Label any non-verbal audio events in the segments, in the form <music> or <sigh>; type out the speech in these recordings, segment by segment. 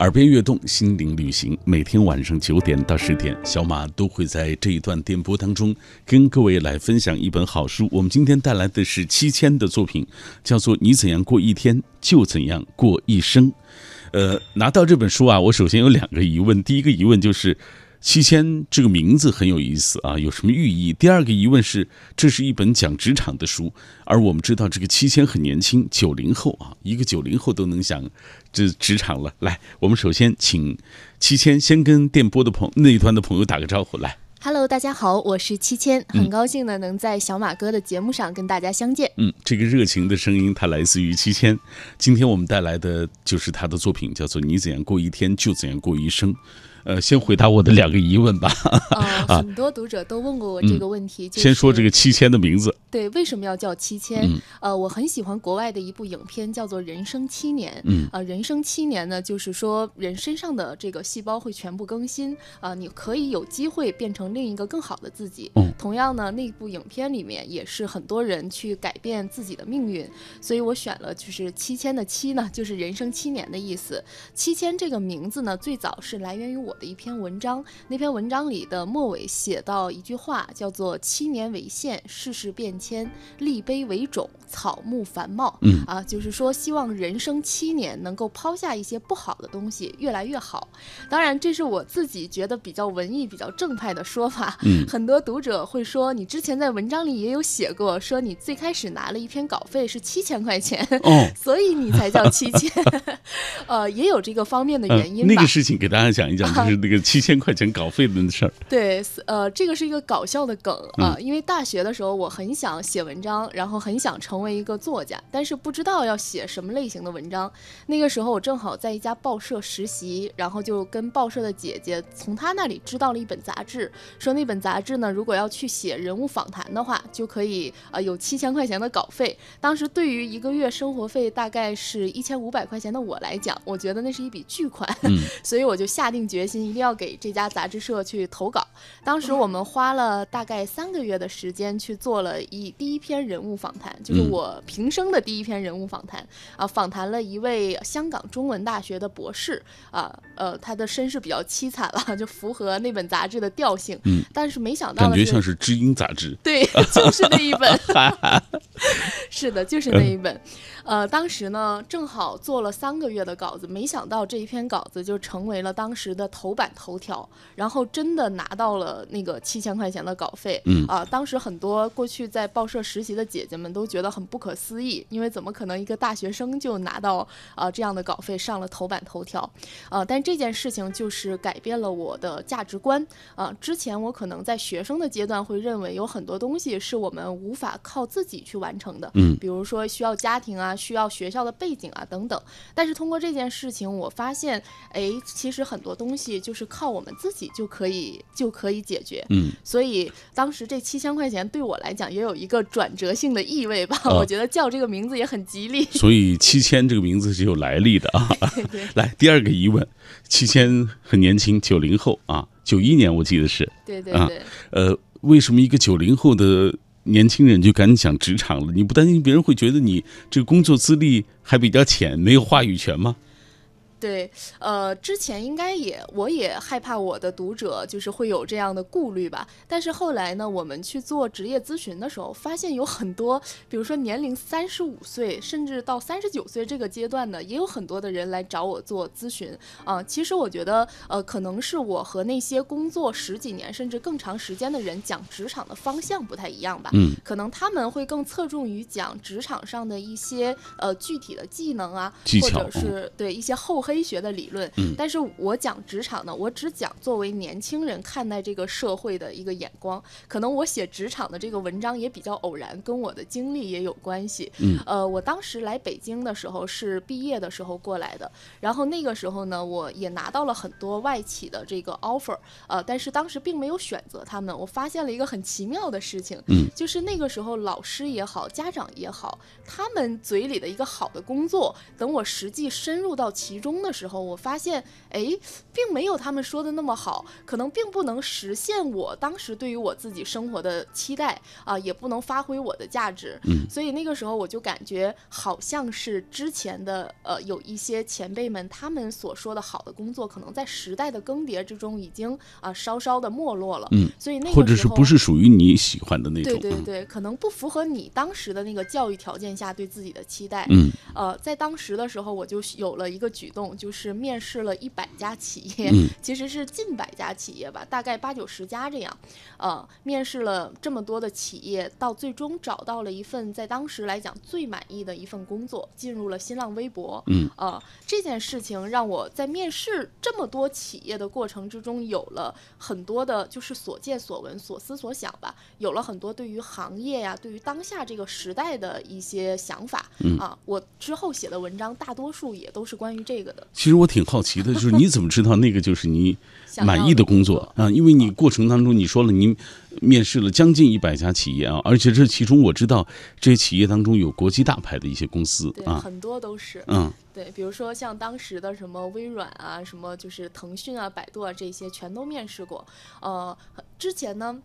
耳边悦动，心灵旅行。每天晚上九点到十点，小马都会在这一段电波当中跟各位来分享一本好书。我们今天带来的是七千的作品，叫做《你怎样过一天，就怎样过一生》。呃，拿到这本书啊，我首先有两个疑问。第一个疑问就是。七千这个名字很有意思啊，有什么寓意？第二个疑问是，这是一本讲职场的书，而我们知道这个七千很年轻，九零后啊，一个九零后都能想这职场了。来，我们首先请七千先跟电波的朋那一端的朋友打个招呼。来，Hello，大家好，我是七千，很高兴呢能在小马哥的节目上跟大家相见。嗯，这个热情的声音它来自于七千，今天我们带来的就是他的作品，叫做《你怎样过一天，就怎样过一生》。呃，先回答我的两个疑问吧。<laughs> 啊，很多读者都问过我这个问题。<laughs> 先说这个七千的名字。对，为什么要叫七千？呃，我很喜欢国外的一部影片，叫做《人生七年》。嗯，啊，人生七年呢，就是说人身上的这个细胞会全部更新啊，你可以有机会变成另一个更好的自己。嗯，同样呢，那部影片里面也是很多人去改变自己的命运，所以我选了就是七千的七呢，就是人生七年的意思。七千这个名字呢，最早是来源于我的一篇文章，那篇文章里的末尾写到一句话，叫做“七年为限，世事变”。迁立碑为种，草木繁茂。嗯啊，就是说，希望人生七年能够抛下一些不好的东西，越来越好。当然，这是我自己觉得比较文艺、比较正派的说法。嗯，很多读者会说，你之前在文章里也有写过，说你最开始拿了一篇稿费是七千块钱，哦，<laughs> 所以你才叫七千。<laughs> 呃，也有这个方面的原因。那个事情给大家讲一讲，<laughs> 就是那个七千块钱稿费的事儿。对，呃，这个是一个搞笑的梗啊，因为大学的时候我很想。写文章，然后很想成为一个作家，但是不知道要写什么类型的文章。那个时候我正好在一家报社实习，然后就跟报社的姐姐从她那里知道了一本杂志，说那本杂志呢，如果要去写人物访谈的话，就可以呃有七千块钱的稿费。当时对于一个月生活费大概是一千五百块钱的我来讲，我觉得那是一笔巨款，<laughs> 所以我就下定决心一定要给这家杂志社去投稿。当时我们花了大概三个月的时间去做了一。第一篇人物访谈就是我平生的第一篇人物访谈啊，访谈了一位香港中文大学的博士啊，呃，他的身世比较凄惨了，就符合那本杂志的调性。嗯，但是没想到感觉像是知音杂志。对，<laughs> 就是那一本。<laughs> 是的，就是那一本。呃，当时呢，正好做了三个月的稿子，没想到这一篇稿子就成为了当时的头版头条，然后真的拿到了那个七千块钱的稿费。嗯啊，当时很多过去在报社实习的姐姐们都觉得很不可思议，因为怎么可能一个大学生就拿到啊这样的稿费上了头版头条？啊，但这件事情就是改变了我的价值观。啊，之前我可能在学生的阶段会认为有很多东西是我们无法靠自己去完成的，嗯，比如说需要家庭啊。需要学校的背景啊等等，但是通过这件事情，我发现，哎，其实很多东西就是靠我们自己就可以就可以解决。嗯，所以当时这七千块钱对我来讲也有一个转折性的意味吧。我觉得叫这个名字也很吉利。<laughs> 所以七千这个名字是有来历的啊。来，第二个疑问，七千很年轻，九零后啊，九一年我记得是。对对对。呃，为什么一个九零后的？年轻人就敢讲职场了，你不担心别人会觉得你这个工作资历还比较浅，没有话语权吗？对，呃，之前应该也，我也害怕我的读者就是会有这样的顾虑吧。但是后来呢，我们去做职业咨询的时候，发现有很多，比如说年龄三十五岁，甚至到三十九岁这个阶段的，也有很多的人来找我做咨询啊。其实我觉得，呃，可能是我和那些工作十几年甚至更长时间的人讲职场的方向不太一样吧。嗯。可能他们会更侧重于讲职场上的一些呃具体的技能啊，或者是对一些后。黑学的理论，嗯但是我讲职场呢，我只讲作为年轻人看待这个社会的一个眼光。可能我写职场的这个文章也比较偶然，跟我的经历也有关系。嗯，呃，我当时来北京的时候是毕业的时候过来的，然后那个时候呢，我也拿到了很多外企的这个 offer，呃，但是当时并没有选择他们。我发现了一个很奇妙的事情，嗯，就是那个时候老师也好，家长也好，他们嘴里的一个好的工作，等我实际深入到其中。工的时候，我发现，哎，并没有他们说的那么好，可能并不能实现我当时对于我自己生活的期待啊，也不能发挥我的价值。嗯，所以那个时候我就感觉好像是之前的呃有一些前辈们他们所说的好的工作，可能在时代的更迭之中已经啊稍稍的没落了。嗯，所以那个或者是不是属于你喜欢的那种？对对对，可能不符合你当时的那个教育条件下对自己的期待。嗯，呃，在当时的时候，我就有了一个举动，就是面试了一百家企业，嗯 <laughs> 其实是近百家企业吧，大概八九十家这样。呃，面试了这么多的企业，到最终找到了一份在当时来讲最满意的一份工作，进入了新浪微博。嗯，呃，这件事情让我在面试这么多企业的过程之中，有了很多的，就是所见所闻、所思所想吧，有了很多对于行业呀、对于当下这个时代的一些想法。嗯啊，我之后写的文章大多数也都是关于这个的。其实我挺好奇的，就是你怎么知道那个就是你 <laughs> 满意的工作作啊？因为你过程当中你说了，您面试了将近一百家企业啊，而且这其中我知道这些企业当中有国际大牌的一些公司，啊，很多都是。嗯对，比如说像当时的什么微软啊，什么就是腾讯啊、百度啊这些，全都面试过。呃，之前呢。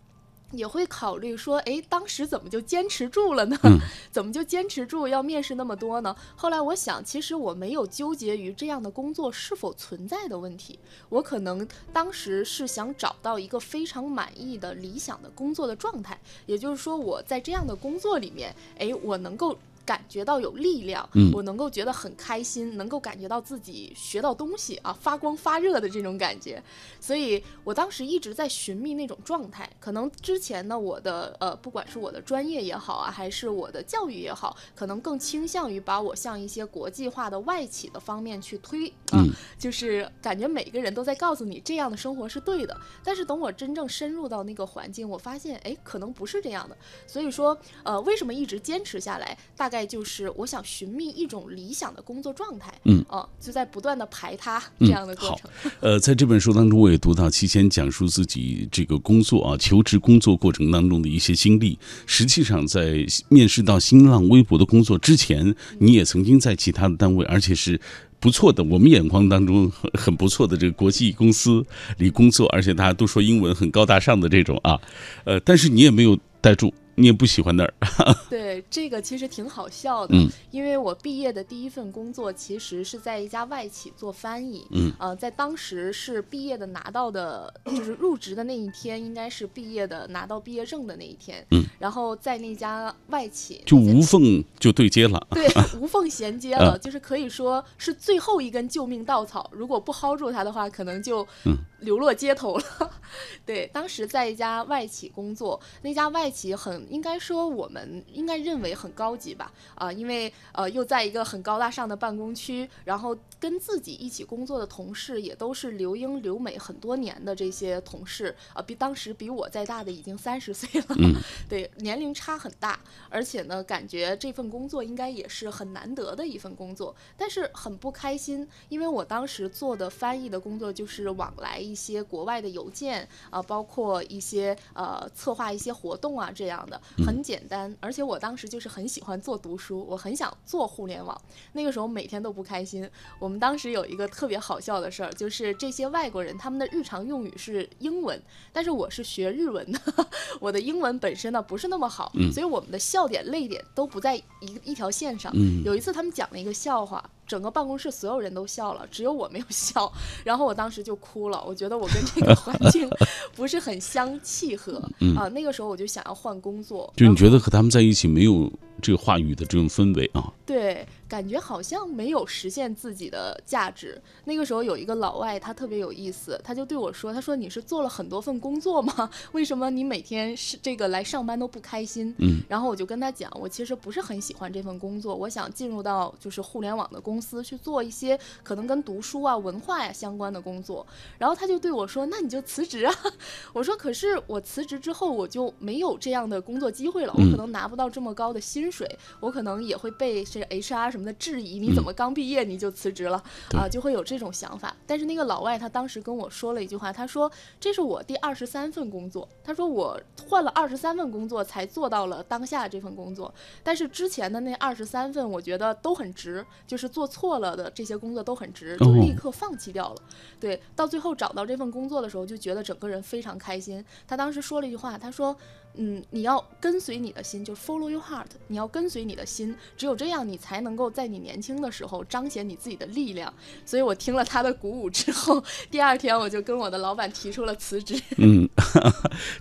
也会考虑说，哎，当时怎么就坚持住了呢？嗯 <laughs> 怎么就坚持住要面试那么多呢？后来我想，其实我没有纠结于这样的工作是否存在的问题，我可能当时是想找到一个非常满意的理想的工作的状态，也就是说，我在这样的工作里面，哎，我能够。感觉到有力量，嗯我能够觉得很开心，能够感觉到自己学到东西啊，发光发热的这种感觉。所以我当时一直在寻觅那种状态。可能之前呢，我的呃，不管是我的专业也好啊，还是我的教育也好，可能更倾向于把我向一些国际化的外企的方面去推啊，嗯就是感觉每个人都在告诉你这样的生活是对的。但是等我真正深入到那个环境，我发现，哎，可能不是这样的。所以说，呃，为什么一直坚持下来？大概就是我想寻觅一种理想的工作状态，嗯，哦、就在不断的排他嗯这样的过好程。呃，在这本书当中，我也读到期间讲述自己这个工作啊，求职工作过程当中的一些经历。实际上，在面试到新浪微博的工作之前，你也曾经在其他的单位，而且是不错的，我们眼光当中很很不错的这个国际公司里工作，而且大家都说英文很高大上的这种啊，呃，但是你也没有待住，你也不喜欢那儿，<laughs> 对，这个其实挺好笑的，嗯因为我毕业的第一份工作其实是在一家外企做翻译，嗯，呃，在当时是毕业的拿到的，就是入职的那一天，应该是毕业的拿到毕业证的那一天，嗯，然后在那家外企就无缝就对接了。对，<laughs> 无缝衔接了，就是可以说是最后一根救命稻草。如果不薅住它的话，可能就嗯流落街头了。<laughs> 对，当时在一家外企工作，那家外企很应该说我们应该认为很高级吧？啊、因为呃又在一个很高大上的办公区，然后跟自己一起工作的同事也都是留英留美很多年的这些同事啊、比当时比我再大的已经三十岁了，嗯对，年龄差很大。而且呢，感觉这份工作应该也是很难得的一份工作，但是很不开心，因为我当时做的翻译的工作就是往来一些国外的邮件啊、包括一些呃策划一些活动啊这样的，很简单。而且我当时就是很喜欢做读书，我很想做互联网，那个时候每天都不开心。我们当时有一个特别好笑的事儿，就是这些外国人他们的日常用语是英文，但是我是学日文的，<laughs> 我的英文本身呢不是那么好，所以我们的笑点泪点都不在一一条线上。嗯有一次他们讲了一个笑话，整个办公室所有人都笑了，只有我没有笑，然后我当时就哭了，我觉得我跟这个 <laughs> 环境不是很相契合啊、那个时候我就想要换工作，就你觉得和他们在一起没有这个话语的这种氛围啊？对，感觉好像没有实现自己的价值。那个时候有一个老外，他特别有意思，他就对我说：“他说你是做了很多份工作吗？<laughs> 为什么你每天是这个来上班都不开心？”嗯，然后我就跟他讲，我其实不是很喜欢这份工作，我想进入到就是互联网的公司去做一些可能跟读书啊、文化呀、相关的工作。然后他就对我说：“那你就辞职啊。” <laughs> 我说：“可是我辞职之后，我就没有这样的工作机会了，我可能拿不到这么高的薪水，我可能也会被这 HR 什么的质疑，你怎么刚毕业你就辞职了对啊？就会有这种想法。但是那个老外他当时跟我说了一句话，他说这是我第二十三份工作，他说我换了二十三份工作才做到了当下这份工作，但是之前的那二十三份我觉得都很值，就是做错了的这些工作都很值，就哦立刻放弃掉了。对，到最后找到这份工作的时候，就觉得整个人非常开心。他当时说了一句话，他说：“嗯，你要跟随你的心，就 follow your heart，你要跟随你的心，只有这样，你才能够在你年轻的时候彰显你自己的力量。”所以我听了他的鼓舞之后，第二天我就跟我的老板提出了辞职。<laughs> 嗯，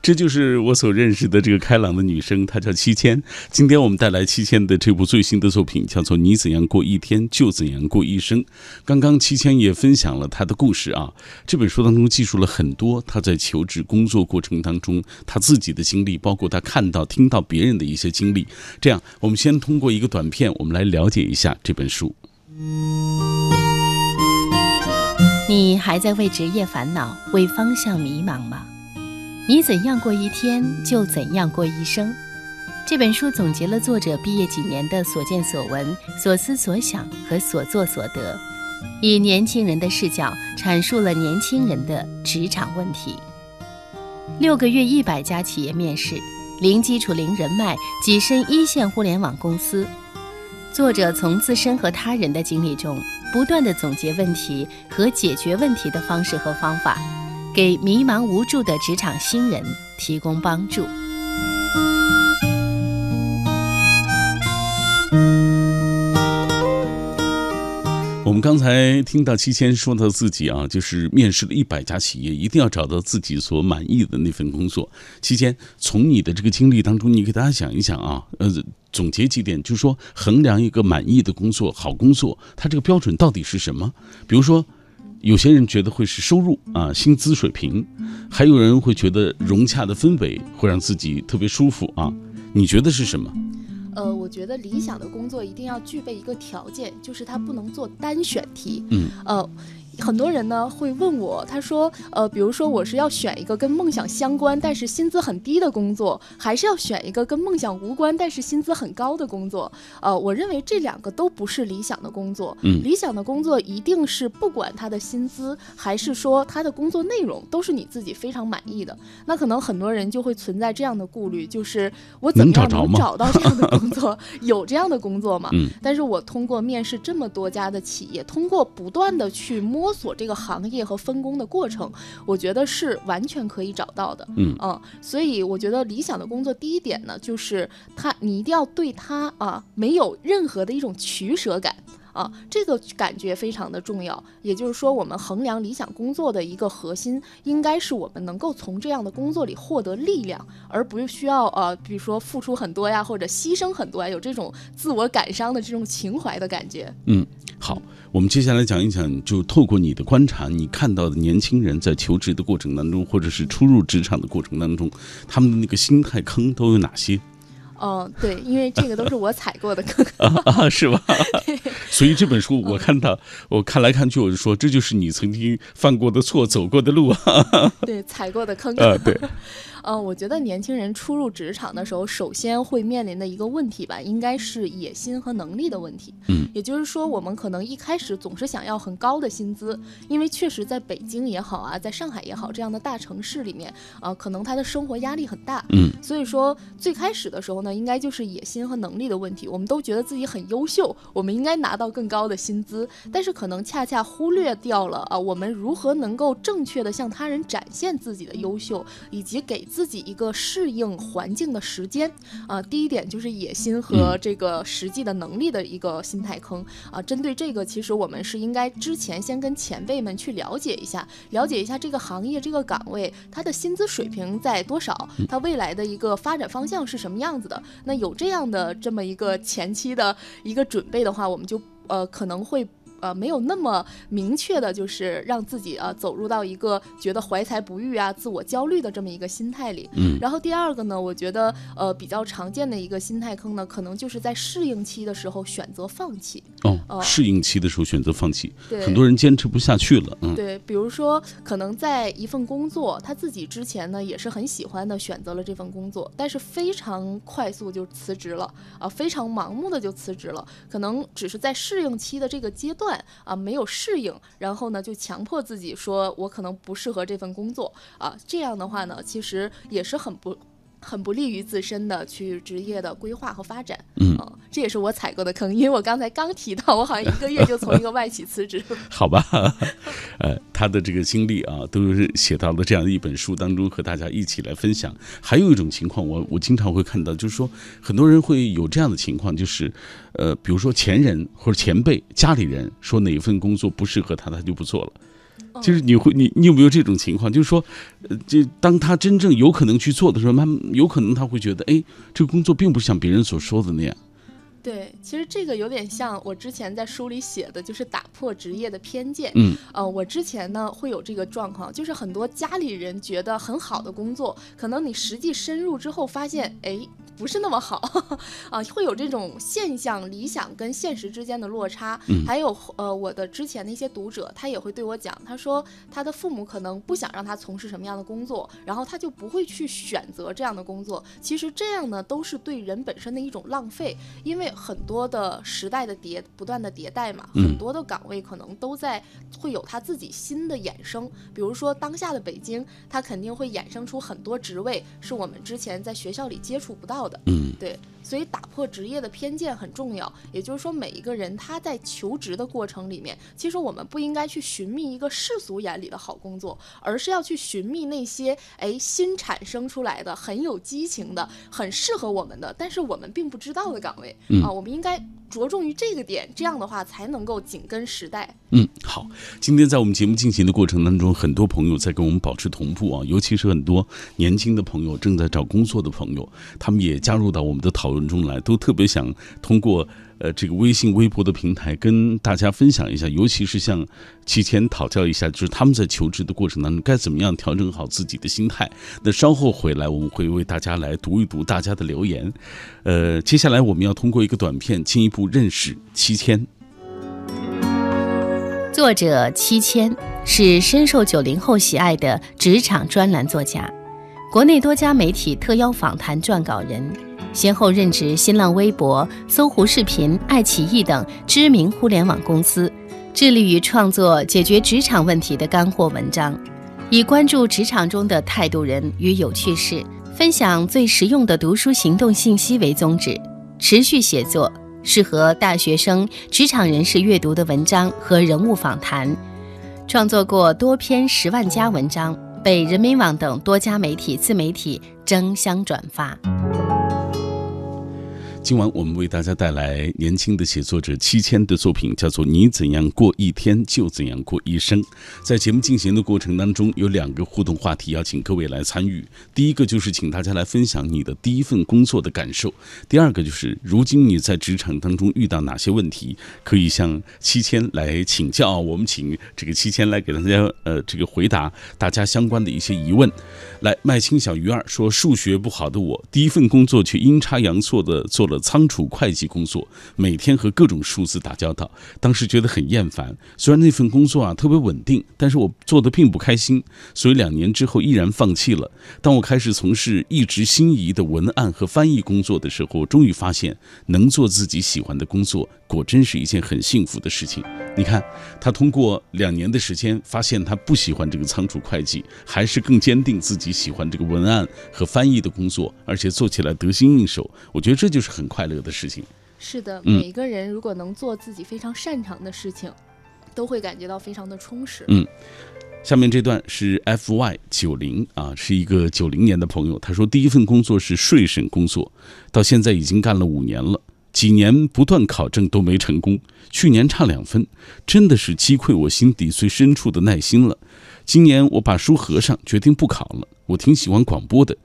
这就是我所认识的这个开朗的女生，她叫七千。今天我们带来七千的这部最新的作品，叫做《你怎样过一天，就怎样过一生》。刚刚七千也分享了她的故事啊，这本书当中记述了很多她在求职工作过程当中她自己的经历，包括他看到、听到别人的一些经历。这样，我们先通过一个短片，我们来了解一下这本书。你还在为职业烦恼、为方向迷茫吗？你怎样过一天，就怎样过一生。这本书总结了作者毕业几年的所见所闻、所思所想和所作所得，以年轻人的视角阐述了年轻人的职场问题。六个月一百家企业面试，零基础零人脉，跻身一线互联网公司。作者从自身和他人的经历中，不断的总结问题和解决问题的方式和方法，给迷茫无助的职场新人提供帮助。刚才听到七千说到自己啊，就是面试了一百家企业，一定要找到自己所满意的那份工作。七千，从你的这个经历当中，你给大家讲一讲啊，呃，总结几点，就是说衡量一个满意的工作、好工作，它这个标准到底是什么？比如说，有些人觉得会是收入啊，薪资水平，还有人会觉得融洽的氛围会让自己特别舒服啊。你觉得是什么？呃，我觉得理想的工作一定要具备一个条件，就是它不能做单选题。嗯，呃。很多人呢会问我，他说，呃，比如说我是要选一个跟梦想相关但是薪资很低的工作，还是要选一个跟梦想无关但是薪资很高的工作？呃，我认为这两个都不是理想的工作。嗯理想的工作一定是不管他的薪资，还是说他的工作内容，都是你自己非常满意的。那可能很多人就会存在这样的顾虑，就是我怎么样能找到这样的工作？<laughs> 有这样的工作吗？嗯但是我通过面试这么多家的企业，通过不断的去摸索这个行业和分工的过程，我觉得是完全可以找到的。嗯所以我觉得理想的工作第一点呢，就是他你一定要对他啊没有任何的一种取舍感。啊，这个感觉非常的重要。也就是说，我们衡量理想工作的一个核心，应该是我们能够从这样的工作里获得力量，而不是需要呃，比如说付出很多呀，或者牺牲很多呀，有这种自我感伤的这种情怀的感觉。嗯，好，我们接下来讲一讲，就透过你的观察，你看到的年轻人在求职的过程当中，或者是初入职场的过程当中，他们的那个心态坑都有哪些嗯、对，因为这个都是我踩过的坑。啊啊？是吧？所以这本书我看到，我看来看去，我就说这就是你曾经犯过的错，走过的路啊。<laughs> 对，踩过的坑。啊对，<laughs> 呃，我觉得年轻人初入职场的时候，首先会面临的一个问题吧，应该是野心和能力的问题。嗯，也就是说，我们可能一开始总是想要很高的薪资，因为确实在北京也好啊，在上海也好，这样的大城市里面，啊、可能他的生活压力很大。嗯，所以说最开始的时候呢，应该就是野心和能力的问题。我们都觉得自己很优秀，我们应该拿到更高的薪资，但是可能恰恰忽略掉了啊，我们如何能够正确的向他人展现自己的优秀，以及给自己一个适应环境的时间啊。第一点就是野心和这个实际的能力的一个心态坑啊。针对这个，其实我们是应该之前先跟前辈们去了解一下，了解一下这个行业这个岗位它的薪资水平在多少，它未来的一个发展方向是什么样子的。那有这样的这么一个前期的一个准备的话，我们就呃可能会。呃没有那么明确的，就是让自己啊走入到一个觉得怀才不遇啊、自我焦虑的这么一个心态里。嗯然后第二个呢，我觉得呃比较常见的一个心态坑呢，可能就是在适应期的时候选择放弃。哦，哦适应期的时候选择放弃，对，很多人坚持不下去了。嗯对，比如说，可能在一份工作，他自己之前呢也是很喜欢的，选择了这份工作，但是非常快速就辞职了啊，非常盲目的就辞职了，可能只是在适应期的这个阶段啊没有适应，然后呢就强迫自己说我可能不适合这份工作啊，这样的话呢，其实也是很不。很不利于自身的去职业的规划和发展，嗯啊这也是我踩过的坑，因为我刚才刚提到，我好像一个月就从一个外企辞职。<laughs> 好吧，呃，他的这个经历啊，都是写到了这样的一本书当中，和大家一起来分享。还有一种情况，我我经常会看到，就是说很多人会有这样的情况，就是呃，比如说前人或者前辈、家里人说哪一份工作不适合他，他就不做了。就是你会你你有没有这种情况？就是说，呃，这当他真正有可能去做的时候，他有可能他会觉得，哎，这个工作并不像别人所说的那样。对，其实这个有点像我之前在书里写的，就是打破职业的偏见。嗯，呃，我之前呢会有这个状况，就是很多家里人觉得很好的工作，可能你实际深入之后发现，哎，不是那么好，<laughs> 啊，会有这种现象，理想跟现实之间的落差。嗯还有呃，我的之前的一些读者，他也会对我讲，他说他的父母可能不想让他从事什么样的工作，然后他就不会去选择这样的工作。其实这样呢，都是对人本身的一种浪费，因为很多的时代的迭不断的迭代嘛，嗯很多的岗位可能都在会有它自己新的衍生。比如说当下的北京，它肯定会衍生出很多职位是我们之前在学校里接触不到的。嗯对，所以打破职业的偏见很重要。也就是说，每一个人他在求职的过程里面，其实我们不应该去寻觅一个世俗眼里的好工作，而是要去寻觅那些哎新产生出来的、很有激情的、很适合我们的，但是我们并不知道的岗位、嗯啊。我们应该着重于这个点，这样的话才能够紧跟时代。嗯，好。今天在我们节目进行的过程当中，很多朋友在跟我们保持同步啊，尤其是很多年轻的朋友正在找工作的朋友，他们也加入到我们的讨论中来，都特别想通过呃这个微信、微博的平台跟大家分享一下，尤其是向提前讨教一下，就是他们在求职的过程当中该怎么样调整好自己的心态。那稍后回来，我们会为大家来读一读大家的留言。呃，接下来我们要通过一个短片进一步认识七千。作者七千是深受九零后喜爱的职场专栏作家，国内多家媒体特邀访谈撰稿人，先后任职新浪微博、搜狐视频、爱奇艺等知名互联网公司，致力于创作解决职场问题的干货文章，以关注职场中的态度人与有趣事，分享最实用的读书行动信息为宗旨，持续写作。适合大学生、职场人士阅读的文章和人物访谈，创作过多篇十万加文章，被人民网等多家媒体自媒体争相转发。今晚我们为大家带来年轻的写作者七千的作品，叫做《你怎样过一天就怎样过一生》。在节目进行的过程当中，有两个互动话题要请各位来参与。第一个就是请大家来分享你的第一份工作的感受；第二个就是如今你在职场当中遇到哪些问题，可以向七千来请教。我们请这个七千来给大家呃这个回答大家相关的一些疑问。来，麦青小鱼儿说，数学不好的我，第一份工作却阴差阳错的做了仓储会计工作，每天和各种数字打交道，当时觉得很厌烦。虽然那份工作啊特别稳定，但是我做的并不开心，所以两年之后毅然放弃了。当我开始从事一直心仪的文案和翻译工作的时候，终于发现能做自己喜欢的工作，果真是一件很幸福的事情。你看，他通过两年的时间，发现他不喜欢这个仓储会计，还是更坚定自己喜欢这个文案和翻译的工作，而且做起来得心应手。我觉得这就是很快乐的事情。是的，嗯每个人如果能做自己非常擅长的事情，都会感觉到非常的充实。嗯下面这段是 F Y 九零啊，是一个九零年的朋友。他说，第一份工作是税审工作，到现在已经干了五年了，几年不断考证都没成功，去年差两分，真的是击溃我心底最深处的耐心了。今年我把书合上，决定不考了。我挺喜欢广播的，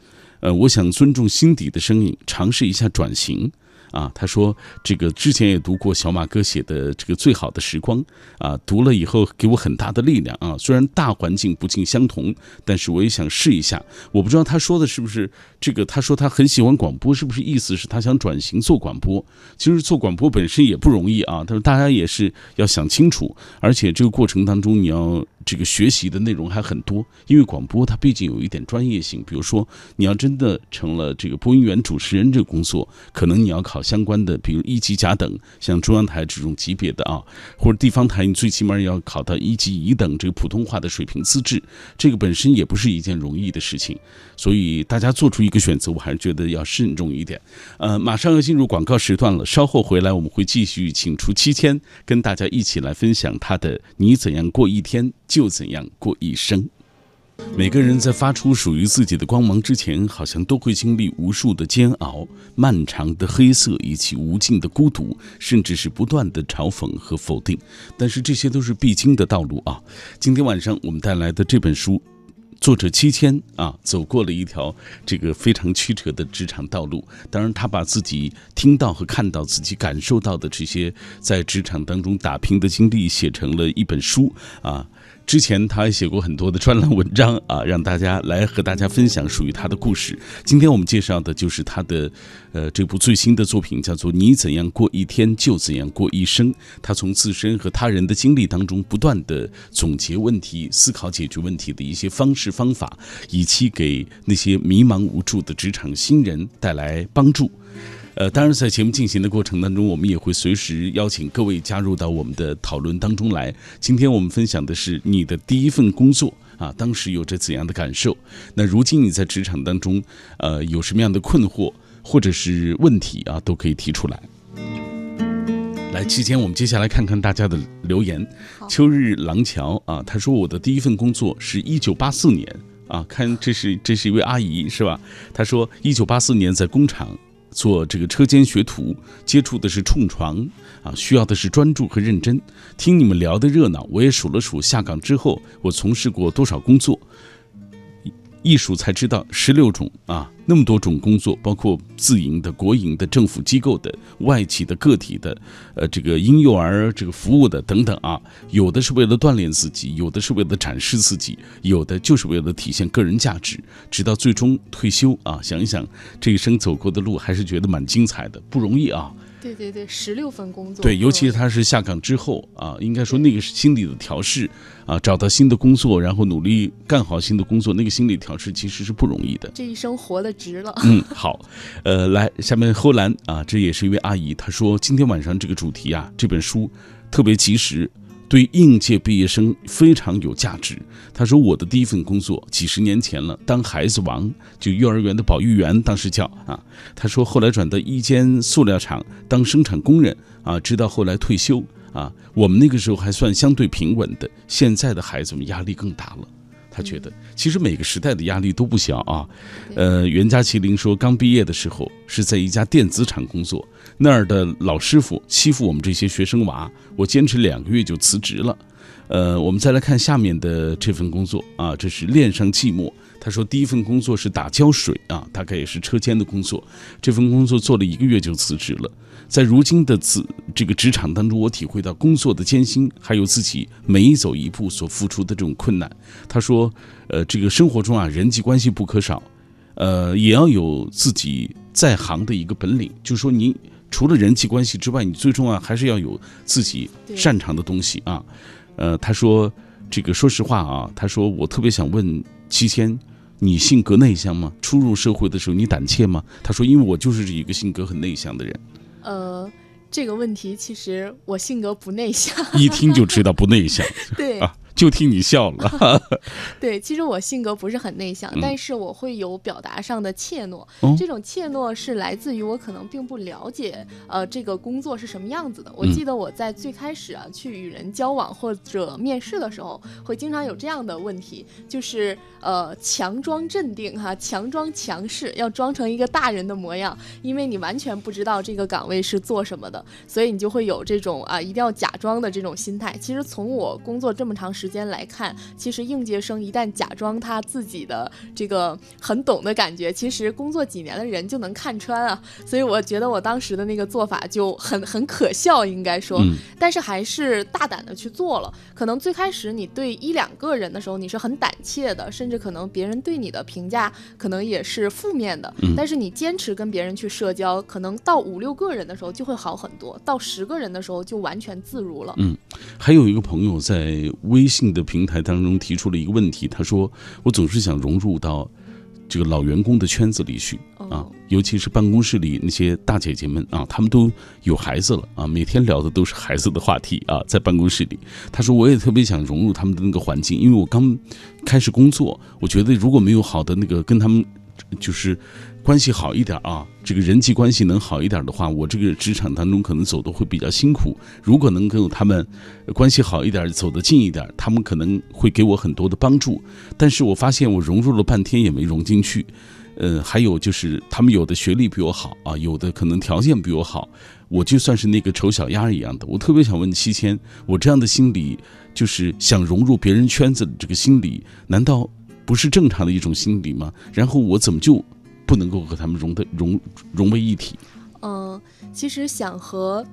呃，我想尊重心底的声音，尝试一下转型。啊，他说这个之前也读过小马哥写的这个《最好的时光》啊，读了以后给我很大的力量啊。虽然大环境不尽相同，但是我也想试一下。我不知道他说的是不是这个？他说他很喜欢广播，是不是意思是他想转型做广播？其实做广播本身也不容易啊。他说大家也是要想清楚，而且这个过程当中你要。这个学习的内容还很多，因为广播它毕竟有一点专业性。比如说，你要真的成了这个播音员、主持人这个工作，可能你要考相关的，比如一级甲等，像中央台这种级别的啊，或者地方台，你最起码要考到一级乙等这个普通话的水平资质，这个本身也不是一件容易的事情。所以大家做出一个选择，我还是觉得要慎重一点。呃，马上要进入广告时段了，稍后回来我们会继续请出七千，跟大家一起来分享他的“你怎样过一天”。又怎样过一生。每个人在发出属于自己的光芒之前，好像都会经历无数的煎熬、漫长的黑色以及无尽的孤独，甚至是不断的嘲讽和否定。但是这些都是必经的道路啊！今天晚上我们带来的这本书，作者七千啊，走过了一条这个非常曲折的职场道路。当然，他把自己听到和看到、自己感受到的这些在职场当中打拼的经历，写成了一本书啊。之前他还写过很多的专栏文章啊，让大家来和大家分享属于他的故事。今天我们介绍的就是他的，呃，这部最新的作品，叫做《你怎样过一天就怎样过一生》。他从自身和他人的经历当中，不断的总结问题、思考解决问题的一些方式方法，以期给那些迷茫无助的职场新人带来帮助。呃，当然，在节目进行的过程当中，我们也会随时邀请各位加入到我们的讨论当中来。今天我们分享的是你的第一份工作啊，当时有着怎样的感受？那如今你在职场当中，呃，有什么样的困惑或者是问题啊，都可以提出来。来，期间我们接下来看看大家的留言。秋日廊桥啊，他说我的第一份工作是一九八四年啊，看这是这是一位阿姨是吧？他说一九八四年在工厂。做这个车间学徒，接触的是冲床啊，需要的是专注和认真。听你们聊的热闹，我也数了数下岗之后我从事过多少工作。艺术才知道十六种啊，那么多种工作，包括自营的、国营的、政府机构的、外企的、个体的，呃，这个婴幼儿这个服务的等等啊，有的是为了锻炼自己，有的是为了展示自己，有的就是为了体现个人价值，直到最终退休啊。想一想这一生走过的路，还是觉得蛮精彩的，不容易啊。对对对，十六份工作。对，尤其是他是下岗之后啊，应该说那个是心理的调试啊，找到新的工作，然后努力干好新的工作，那个心理调试其实是不容易的。这一生活的值了。嗯，好，呃，来下面后兰啊，这也是一位阿姨，她说今天晚上这个主题啊，这本书特别及时。对应届毕业生非常有价值。他说：“我的第一份工作几十年前了，当孩子王，就幼儿园的保育员，当时叫啊。”他说：“后来转到一间塑料厂当生产工人啊，直到后来退休啊。我们那个时候还算相对平稳的，现在的孩子们压力更大了。”他觉得，其实每个时代的压力都不小啊。呃，袁家麒麟说，刚毕业的时候是在一家电子厂工作，那儿的老师傅欺负我们这些学生娃，我坚持两个月就辞职了。呃，我们再来看下面的这份工作啊，这是恋上寂寞。他说，第一份工作是打胶水啊，大概也是车间的工作，这份工作做了一个月就辞职了。在如今的职这个职场当中，我体会到工作的艰辛，还有自己每走一步所付出的这种困难。他说：“呃，这个生活中啊，人际关系不可少，呃，也要有自己在行的一个本领。就是说，你除了人际关系之外，你最重要还是要有自己擅长的东西啊。”呃，他说：“这个说实话啊，他说我特别想问七千，你性格内向吗？初入社会的时候你胆怯吗？”他说：“因为我就是一个性格很内向的人。”呃，这个问题其实我性格不内向，一听就知道不内向。<laughs> 对啊。就听你笑了。<laughs> 对，其实我性格不是很内向，但是我会有表达上的怯懦。这种怯懦是来自于我可能并不了解，呃，这个工作是什么样子的。我记得我在最开始啊去与人交往或者面试的时候，会经常有这样的问题，就是呃强装镇定哈，强装强势，要装成一个大人的模样，因为你完全不知道这个岗位是做什么的，所以你就会有这种啊一定要假装的这种心态。其实从我工作这么长时，时间来看，其实应届生一旦假装他自己的这个很懂的感觉，其实工作几年的人就能看穿啊。所以我觉得我当时的那个做法就很很可笑，应该说，但是还是大胆的去做了。可能最开始你对一两个人的时候你是很胆怯的，甚至可能别人对你的评价可能也是负面的。但是你坚持跟别人去社交，可能到五六个人的时候就会好很多，到十个人的时候就完全自如了。嗯，还有一个朋友在微信的平台当中提出了一个问题，他说：“我总是想融入到这个老员工的圈子里去啊，尤其是办公室里那些大姐姐们啊，她们都有孩子了啊，每天聊的都是孩子的话题啊，在办公室里，他说我也特别想融入他们的那个环境，因为我刚开始工作，我觉得如果没有好的那个跟他们。”就是关系好一点啊，这个人际关系能好一点的话，我这个职场当中可能走的会比较辛苦。如果能跟他们关系好一点，走得近一点，他们可能会给我很多的帮助。但是我发现我融入了半天也没融进去。呃，还有就是他们有的学历比我好啊，有的可能条件比我好，我就算是那个丑小鸭一样的。我特别想问七千，我这样的心理，就是想融入别人圈子的这个心理，难道？不是正常的一种心理吗？然后我怎么就不能够和他们融的融融为一体？嗯，其实想和。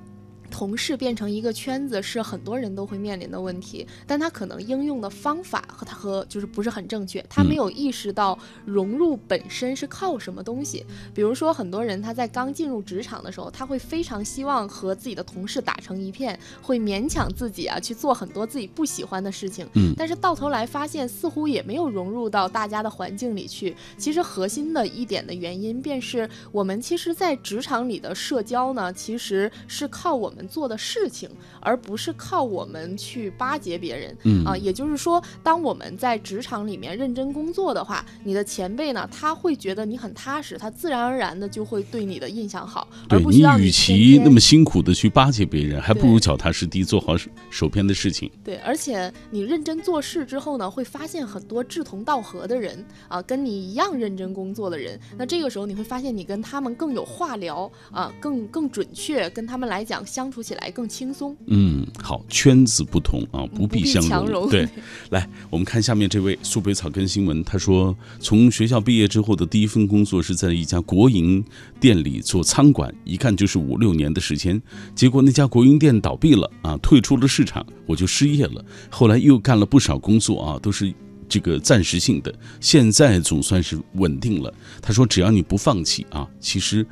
同事变成一个圈子是很多人都会面临的问题，但他可能应用的方法和他和就是不是很正确，他没有意识到融入本身是靠什么东西。比如说，很多人他在刚进入职场的时候，他会非常希望和自己的同事打成一片，会勉强自己啊去做很多自己不喜欢的事情。嗯，但是到头来发现似乎也没有融入到大家的环境里去。其实核心的一点的原因便是我们其实，在职场里的社交呢，其实是靠我们。们做的事情，而不是靠我们去巴结别人。嗯啊，也就是说，当我们在职场里面认真工作的话，你的前辈呢，他会觉得你很踏实，他自然而然的就会对你的印象好。对你与其那么辛苦的去巴结别人，还不如脚踏实地做好手边的事情。对，而且你认真做事之后呢，会发现很多志同道合的人啊，跟你一样认真工作的人。那这个时候你会发现，你跟他们更有话聊啊，更更准确，跟他们来讲相。相处起来更轻松。嗯，好，圈子不同啊，不必相容。对，来，我们看下面这位苏北草根新闻，他说，从学校毕业之后的第一份工作是在一家国营店里做仓管，一干就是五六年的时间。结果那家国营店倒闭了啊，退出了市场，我就失业了。后来又干了不少工作啊，都是这个暂时性的，现在总算是稳定了。他说，只要你不放弃啊，其实。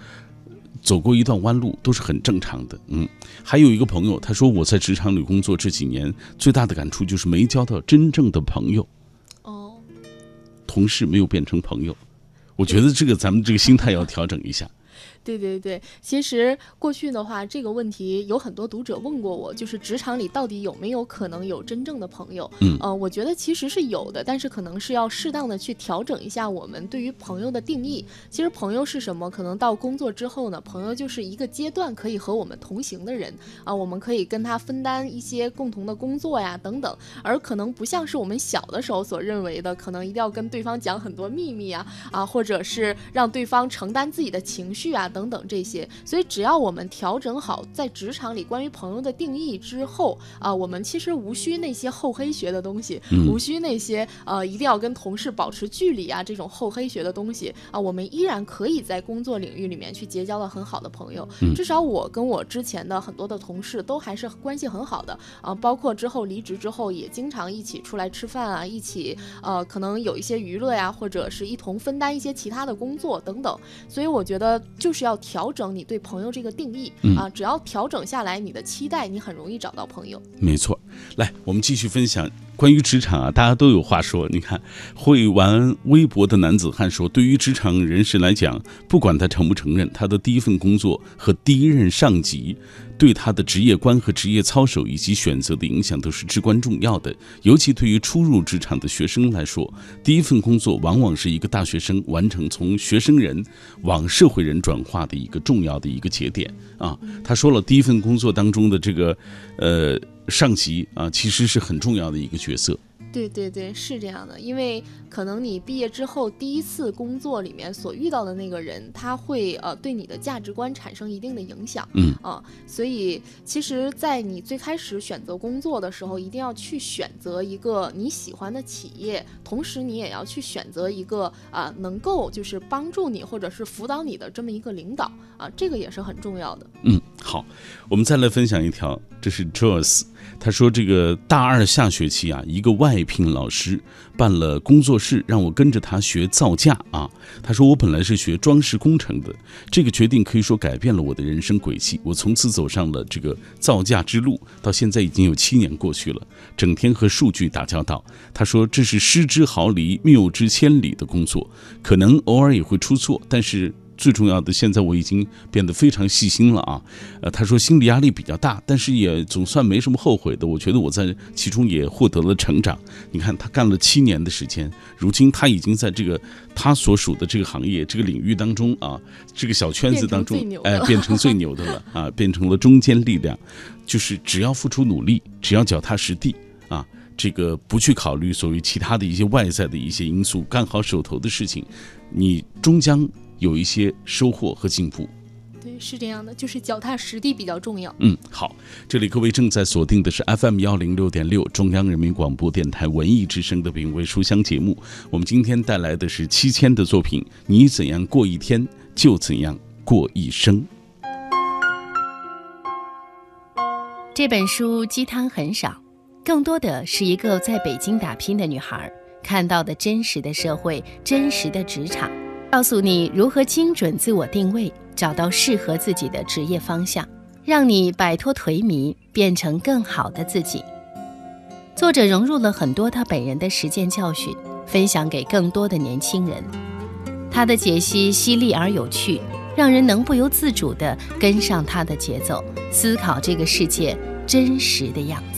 走过一段弯路都是很正常的，嗯，还有一个朋友，他说我在职场里工作这几年最大的感触就是没交到真正的朋友，哦，同事没有变成朋友，我觉得这个咱们这个心态要调整一下。对对对，其实过去的话，这个问题有很多读者问过我，就是职场里到底有没有可能有真正的朋友？嗯，呃，我觉得其实是有的，但是可能是要适当的去调整一下我们对于朋友的定义。其实朋友是什么？可能到工作之后呢，朋友就是一个阶段可以和我们同行的人啊，我们可以跟他分担一些共同的工作呀等等，而可能不像是我们小的时候所认为的，可能一定要跟对方讲很多秘密啊啊，或者是让对方承担自己的情绪啊。等等这些，所以只要我们调整好在职场里关于朋友的定义之后啊，我们其实无需那些厚黑学的东西，无需那些呃一定要跟同事保持距离啊这种厚黑学的东西啊，我们依然可以在工作领域里面去结交到很好的朋友。至少我跟我之前的很多的同事都还是关系很好的啊，包括之后离职之后也经常一起出来吃饭啊，一起呃可能有一些娱乐呀，或者是一同分担一些其他的工作等等。所以我觉得就是。要调整你对朋友这个定义啊，只要调整下来，你的期待，你很容易找到朋友。没错，来，我们继续分享。关于职场啊，大家都有话说。你看，会玩微博的男子汉说，对于职场人士来讲，不管他承不承认，他的第一份工作和第一任上级对他的职业观和职业操守以及选择的影响都是至关重要的。尤其对于初入职场的学生来说，第一份工作往往是一个大学生完成从学生人往社会人转化的一个重要的一个节点啊。他说了，第一份工作当中的这个，呃。上级啊，其实是很重要的一个角色。对对对，是这样的，因为可能你毕业之后第一次工作里面所遇到的那个人，他会呃对你的价值观产生一定的影响，嗯。啊，所以其实，在你最开始选择工作的时候，一定要去选择一个你喜欢的企业，同时你也要去选择一个啊能够就是帮助你或者是辅导你的这么一个领导。啊，这个也是很重要的。嗯，好，我们再来分享一条，这是 Joyce，他说这个大二下学期啊，一个外聘老师办了工作室，让我跟着他学造价啊。他说我本来是学装饰工程的，这个决定可以说改变了我的人生轨迹，我从此走上了这个造价之路，到现在已经有七年过去了，整天和数据打交道。他说这是失之毫厘、谬之千里的工作，可能偶尔也会出错，但是。最重要的，现在我已经变得非常细心了啊。呃，他说心理压力比较大，但是也总算没什么后悔的。我觉得我在其中也获得了成长。你看，他干了七年的时间，如今他已经在这个他所属的这个行业、这个领域当中啊，这个小圈子当中，哎，变成最牛的了啊，变成了中坚力量。就是只要付出努力，只要脚踏实地啊，这个不去考虑所谓其他的一些外在的一些因素，干好手头的事情，你终将。有一些收获和进步，对，是这样的，就是脚踏实地比较重要。嗯，好，这里各位正在锁定的是 FM 幺零六点六中央人民广播电台文艺之声的品味书香节目。我们今天带来的是七千的作品，你怎样过一天，就怎样过一生。这本书鸡汤很少，更多的是一个在北京打拼的女孩看到的真实的社会，真实的职场。告诉你如何精准自我定位，找到适合自己的职业方向，让你摆脱颓靡，变成更好的自己。作者融入了很多他本人的实践教训，分享给更多的年轻人。他的解析犀利而有趣，让人能不由自主地跟上他的节奏，思考这个世界真实的样子。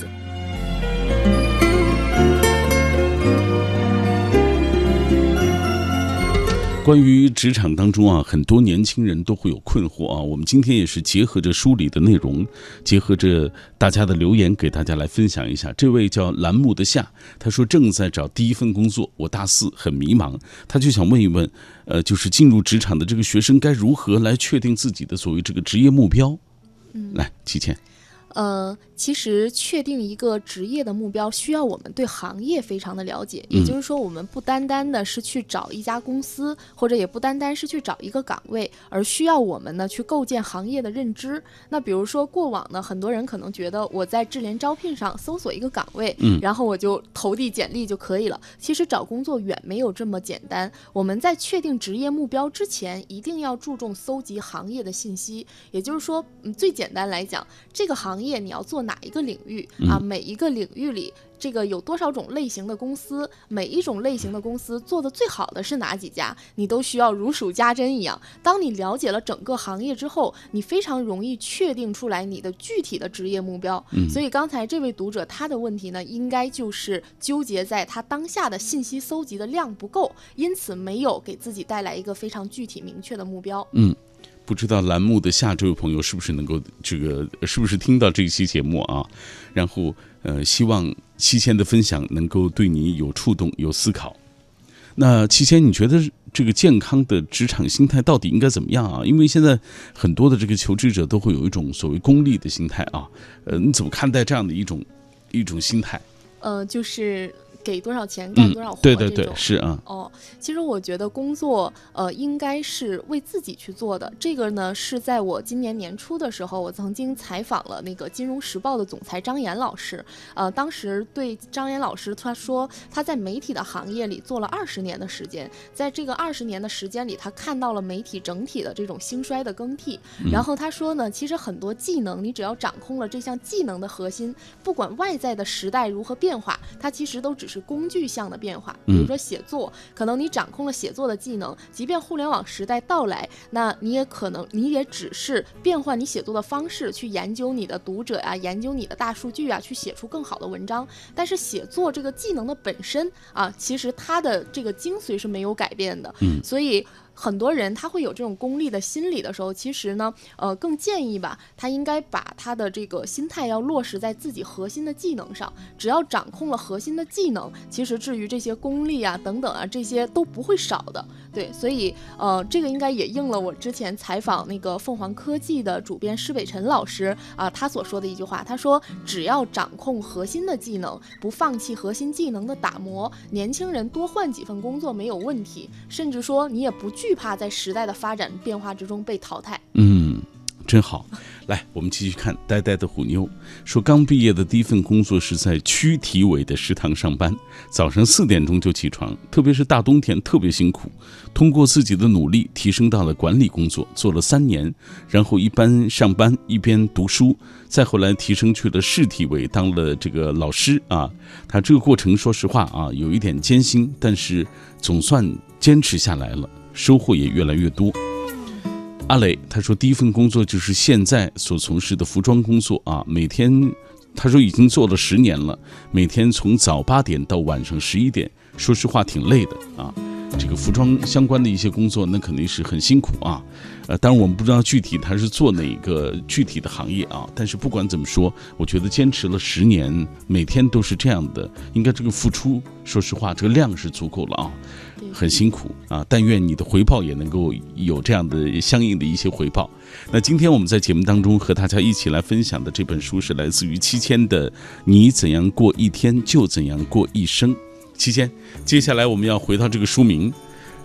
关于职场当中啊，很多年轻人都会有困惑啊。我们今天也是结合着书里的内容，结合着大家的留言，给大家来分享一下。这位叫栏目的夏，他说正在找第一份工作，我大四很迷茫，他就想问一问，呃，就是进入职场的这个学生该如何来确定自己的所谓这个职业目标？嗯，来，齐倩。呃，其实确定一个职业的目标，需要我们对行业非常的了解。也就是说，我们不单单的是去找一家公司，或者也不单单是去找一个岗位，而需要我们呢去构建行业的认知。那比如说，过往呢，很多人可能觉得我在智联招聘上搜索一个岗位，嗯，然后我就投递简历就可以了。其实找工作远没有这么简单。我们在确定职业目标之前，一定要注重搜集行业的信息。也就是说，嗯，最简单来讲，这个行业。业你要做哪一个领域啊？每一个领域里，这个有多少种类型的公司？每一种类型的公司做的最好的是哪几家？你都需要如数家珍一样。当你了解了整个行业之后，你非常容易确定出来你的具体的职业目标。所以刚才这位读者他的问题呢，应该就是纠结在他当下的信息搜集的量不够，因此没有给自己带来一个非常具体明确的目标。嗯。不知道栏目的下这位朋友是不是能够这个是不是听到这一期节目啊？然后呃，希望七千的分享能够对你有触动、有思考。那七千，你觉得这个健康的职场心态到底应该怎么样啊？因为现在很多的这个求职者都会有一种所谓功利的心态啊。呃，你怎么看待这样的一种一种心态？呃，就是。给多少钱干多少活？对对对，是啊。哦，其实我觉得工作呃应该是为自己去做的。这个呢是在我今年年初的时候，我曾经采访了那个《金融时报》的总裁张岩老师。呃，当时对张岩老师他说他在媒体的行业里做了二十年的时间，在这个二十年的时间里，他看到了媒体整体的这种兴衰的更替。然后他说呢，其实很多技能，你只要掌控了这项技能的核心，不管外在的时代如何变化，它其实都只是。工具项的变化，比如说写作，可能你掌控了写作的技能，即便互联网时代到来，那你也可能，你也只是变换你写作的方式，去研究你的读者呀，研究你的大数据啊，去写出更好的文章。但是写作这个技能的本身啊，其实它的这个精髓是没有改变的。嗯，所以。很多人他会有这种功利的心理的时候，其实呢，呃，更建议吧，他应该把他的这个心态要落实在自己核心的技能上。只要掌控了核心的技能，其实至于这些功利啊等等啊，这些都不会少的。对，所以呃，这个应该也应了我之前采访那个凤凰科技的主编施北辰老师啊，他所说的一句话，他说只要掌控核心的技能，不放弃核心技能的打磨，年轻人多换几份工作没有问题，甚至说你也不惧惧怕在时代的发展变化之中被淘汰。嗯，真好。来，我们继续看呆呆的虎妞说，刚毕业的第一份工作是在区体委的食堂上班，早上四点钟就起床，特别是大冬天特别辛苦。通过自己的努力，提升到了管理工作，做了三年，然后一边上班一边读书，再后来提升去了市体委当了这个老师啊。他这个过程说实话啊，有一点艰辛，但是总算坚持下来了，收获也越来越多。阿磊他说，第一份工作就是现在所从事的服装工作啊，每天他说已经做了十年了，每天从早八点到晚上十一点，说实话挺累的啊。这个服装相关的一些工作，那肯定是很辛苦啊。呃，当然我们不知道具体他是做哪个具体的行业啊，但是不管怎么说，我觉得坚持了十年，每天都是这样的，应该这个付出，说实话，这个量是足够了啊。很辛苦啊！但愿你的回报也能够有这样的相应的一些回报。那今天我们在节目当中和大家一起来分享的这本书是来自于七千的《你怎样过一天就怎样过一生》。七千，接下来我们要回到这个书名。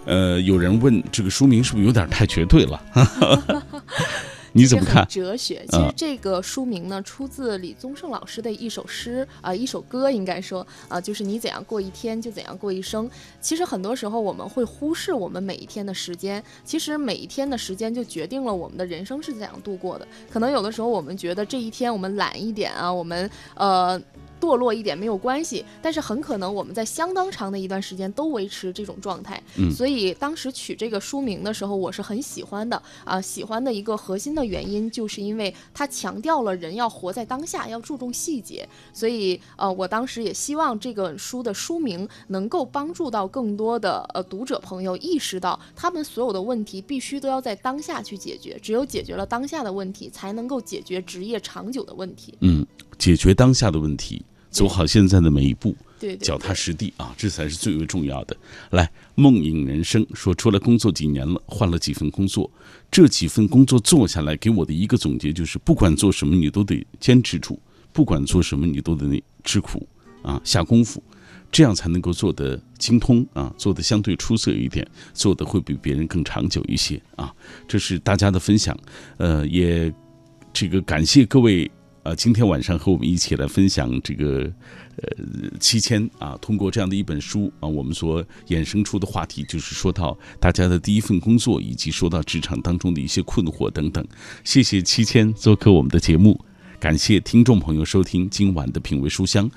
呃，有人问这个书名是不是有点太绝对了？<laughs> 你怎么看？哲学，其实这个书名呢，出自李宗盛老师的一首诗啊，一首歌，应该说啊，就是你怎样过一天，就怎样过一生。其实很多时候我们会忽视我们每一天的时间，其实每一天的时间就决定了我们的人生是怎样度过的。可能有的时候我们觉得这一天我们懒一点啊，我们呃。堕落一点没有关系，但是很可能我们在相当长的一段时间都维持这种状态。嗯，所以当时取这个书名的时候，我是很喜欢的啊。喜欢的一个核心的原因，就是因为它强调了人要活在当下，要注重细节。所以呃，我当时也希望这个书的书名能够帮助到更多的呃读者朋友意识到，他们所有的问题必须都要在当下去解决。只有解决了当下的问题，才能够解决职业长久的问题。嗯，解决当下的问题。走好现在的每一步，对，脚踏实地啊，这才是最为重要的。来，梦影人生说，出来工作几年了，换了几份工作，这几份工作做下来，给我的一个总结就是，不管做什么，你都得坚持住；不管做什么，你都得吃苦啊，下功夫，这样才能够做得精通啊，做得相对出色一点，做得会比别人更长久一些啊。这是大家的分享，呃，也这个感谢各位。呃，今天晚上和我们一起来分享这个，呃，七千啊，通过这样的一本书啊，我们所衍生出的话题就是说到大家的第一份工作，以及说到职场当中的一些困惑等等。谢谢七千做客我们的节目，感谢听众朋友收听今晚的品味书香。